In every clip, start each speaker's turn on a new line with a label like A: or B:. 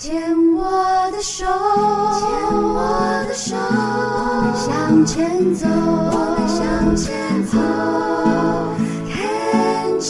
A: 牵我的手，牵我的手，我们向前走，我们向前走。Can't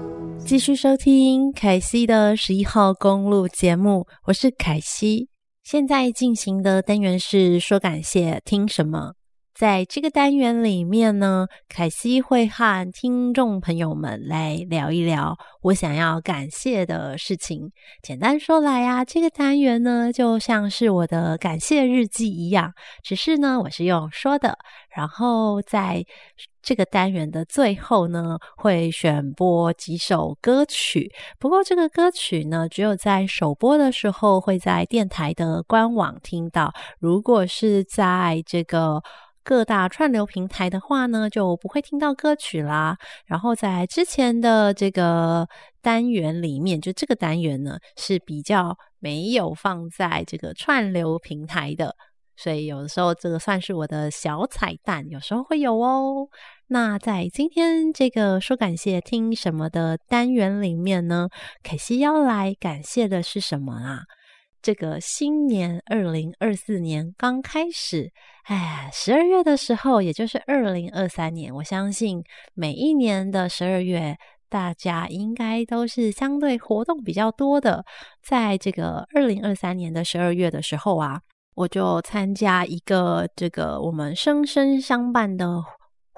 A: you？
B: 继续收听凯西的十一号公路节目，我是凯西。现在进行的单元是说感谢，听什么？在这个单元里面呢，凯西会和听众朋友们来聊一聊我想要感谢的事情。简单说来啊，这个单元呢就像是我的感谢日记一样，只是呢我是用说的，然后在这个单元的最后呢会选播几首歌曲。不过这个歌曲呢，只有在首播的时候会在电台的官网听到，如果是在这个各大串流平台的话呢，就不会听到歌曲啦。然后在之前的这个单元里面，就这个单元呢是比较没有放在这个串流平台的，所以有的时候这个算是我的小彩蛋，有时候会有哦。那在今天这个说感谢听什么的单元里面呢，凯西要来感谢的是什么啊？这个新年二零二四年刚开始，哎，十二月的时候，也就是二零二三年，我相信每一年的十二月，大家应该都是相对活动比较多的。在这个二零二三年的十二月的时候啊，我就参加一个这个我们生生相伴的。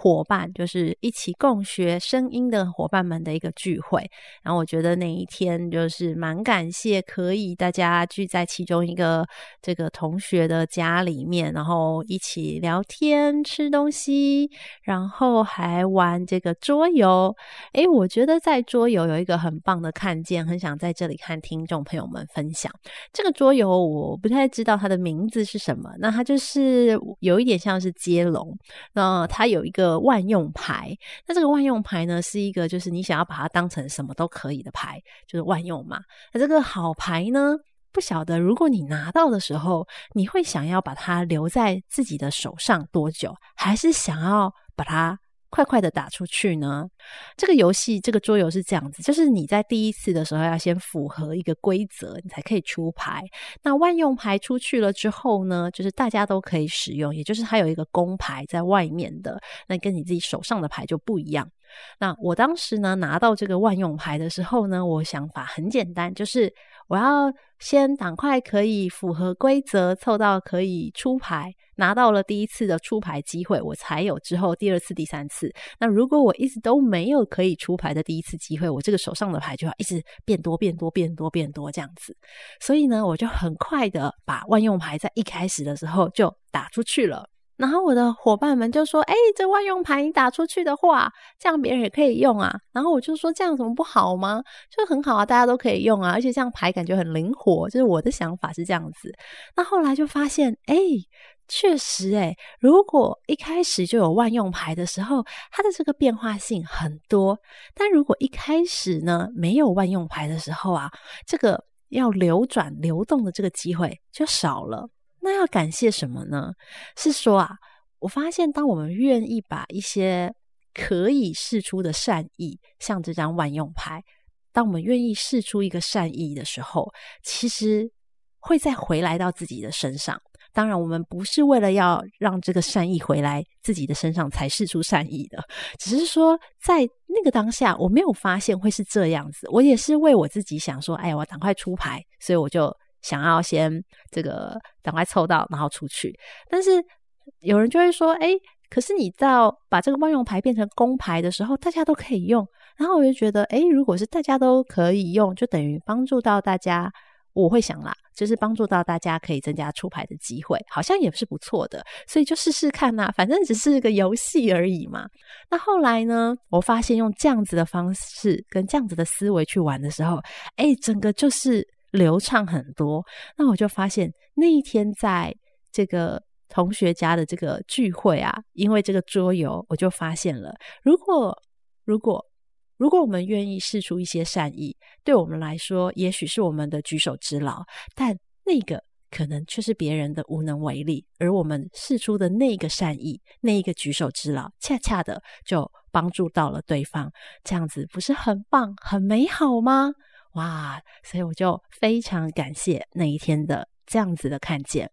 B: 伙伴就是一起共学声音的伙伴们的一个聚会，然后我觉得那一天就是蛮感谢，可以大家聚在其中一个这个同学的家里面，然后一起聊天、吃东西，然后还玩这个桌游。诶，我觉得在桌游有一个很棒的看见，很想在这里看听众朋友们分享。这个桌游我不太知道它的名字是什么，那它就是有一点像是接龙，那它有一个。万用牌，那这个万用牌呢，是一个就是你想要把它当成什么都可以的牌，就是万用嘛。那这个好牌呢，不晓得如果你拿到的时候，你会想要把它留在自己的手上多久，还是想要把它快快的打出去呢？这个游戏，这个桌游是这样子，就是你在第一次的时候要先符合一个规则，你才可以出牌。那万用牌出去了之后呢，就是大家都可以使用，也就是它有一个公牌在外面的，那跟你自己手上的牌就不一样。那我当时呢，拿到这个万用牌的时候呢，我想法很简单，就是我要先赶快可以符合规则，凑到可以出牌，拿到了第一次的出牌机会，我才有之后第二次、第三次。那如果我一直都没有可以出牌的第一次机会，我这个手上的牌就要一直变多、变多、变多、变多这样子。所以呢，我就很快的把万用牌在一开始的时候就打出去了。然后我的伙伴们就说：“哎，这万用牌你打出去的话，这样别人也可以用啊。”然后我就说：“这样怎么不好吗？就很好啊，大家都可以用啊，而且这样牌感觉很灵活。”就是我的想法是这样子。那后来就发现，哎，确实，哎，如果一开始就有万用牌的时候，它的这个变化性很多；但如果一开始呢没有万用牌的时候啊，这个要流转流动的这个机会就少了。那要感谢什么呢？是说啊，我发现当我们愿意把一些可以试出的善意，像这张万用牌，当我们愿意试出一个善意的时候，其实会再回来到自己的身上。当然，我们不是为了要让这个善意回来自己的身上才试出善意的，只是说在那个当下，我没有发现会是这样子。我也是为我自己想说，哎呀，我赶快出牌，所以我就。想要先这个赶快凑到，然后出去。但是有人就会说：“哎，可是你到把这个万用牌变成公牌的时候，大家都可以用。”然后我就觉得：“哎，如果是大家都可以用，就等于帮助到大家。”我会想啦，就是帮助到大家可以增加出牌的机会，好像也是不错的。所以就试试看呐，反正只是个游戏而已嘛。那后来呢，我发现用这样子的方式跟这样子的思维去玩的时候，哎，整个就是。流畅很多，那我就发现那一天在这个同学家的这个聚会啊，因为这个桌游，我就发现了，如果如果如果我们愿意试出一些善意，对我们来说，也许是我们的举手之劳，但那个可能却是别人的无能为力，而我们试出的那个善意，那一个举手之劳，恰恰的就帮助到了对方，这样子不是很棒、很美好吗？哇，所以我就非常感谢那一天的这样子的看见。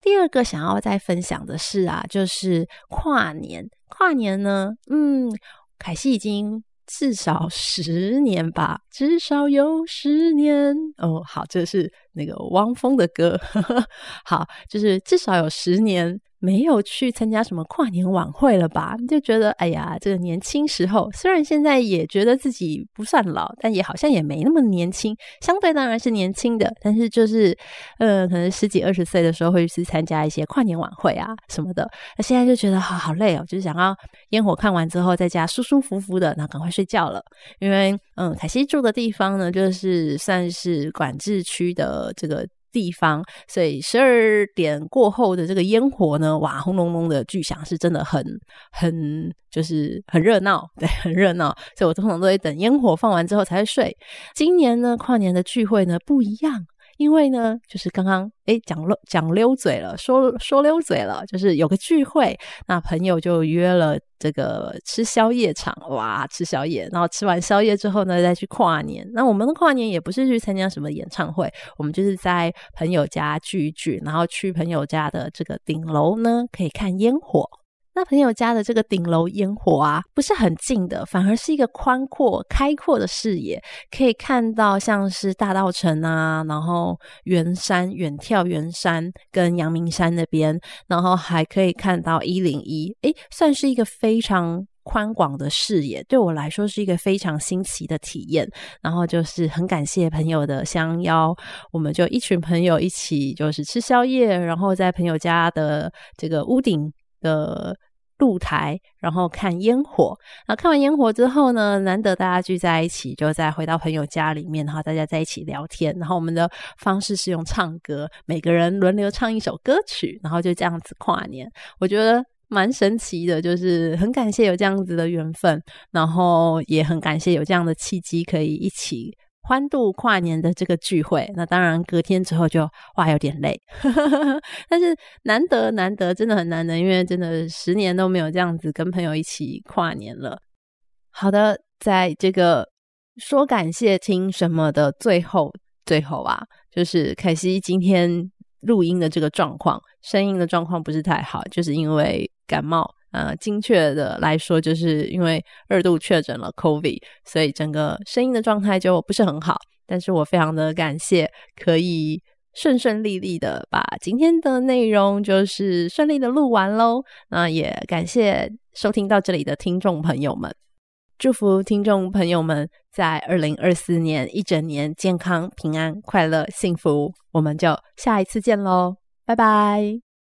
B: 第二个想要再分享的是啊，就是跨年。跨年呢，嗯，凯西已经至少十年吧，至少有十年哦。好，这是那个汪峰的歌，好，就是至少有十年。没有去参加什么跨年晚会了吧？就觉得哎呀，这个年轻时候，虽然现在也觉得自己不算老，但也好像也没那么年轻。相对当然是年轻的，但是就是呃，可能十几二十岁的时候会去参加一些跨年晚会啊什么的。那现在就觉得好好累哦，就是想要烟火看完之后在家舒舒服服的，然后赶快睡觉了。因为嗯，凯西住的地方呢，就是算是管制区的这个。地方，所以十二点过后的这个烟火呢，哇，轰隆隆的巨响是真的很很就是很热闹，对，很热闹。所以我通常都会等烟火放完之后才会睡。今年呢，跨年的聚会呢不一样。因为呢，就是刚刚诶讲漏讲溜嘴了，说说溜嘴了，就是有个聚会，那朋友就约了这个吃宵夜场，哇，吃宵夜，然后吃完宵夜之后呢，再去跨年。那我们的跨年也不是去参加什么演唱会，我们就是在朋友家聚一聚，然后去朋友家的这个顶楼呢，可以看烟火。那朋友家的这个顶楼烟火啊，不是很近的，反而是一个宽阔、开阔的视野，可以看到像是大稻城啊，然后圆山、远眺圆山跟阳明山那边，然后还可以看到一零一，诶，算是一个非常宽广的视野，对我来说是一个非常新奇的体验。然后就是很感谢朋友的相邀，我们就一群朋友一起就是吃宵夜，然后在朋友家的这个屋顶的露台，然后看烟火。然后看完烟火之后呢，难得大家聚在一起，就再回到朋友家里面，然后大家在一起聊天。然后我们的方式是用唱歌，每个人轮流唱一首歌曲，然后就这样子跨年。我觉得蛮神奇的，就是很感谢有这样子的缘分，然后也很感谢有这样的契机可以一起。欢度跨年的这个聚会，那当然隔天之后就哇有点累，但是难得难得，真的很难得，因为真的十年都没有这样子跟朋友一起跨年了。好的，在这个说感谢听什么的最后最后啊，就是凯西今天录音的这个状况，声音的状况不是太好，就是因为感冒。呃，精确的来说，就是因为二度确诊了 COVID，所以整个声音的状态就不是很好。但是我非常的感谢，可以顺顺利利的把今天的内容就是顺利的录完喽。那也感谢收听到这里的听众朋友们，祝福听众朋友们在二零二四年一整年健康、平安、快乐、幸福。我们就下一次见喽，拜拜。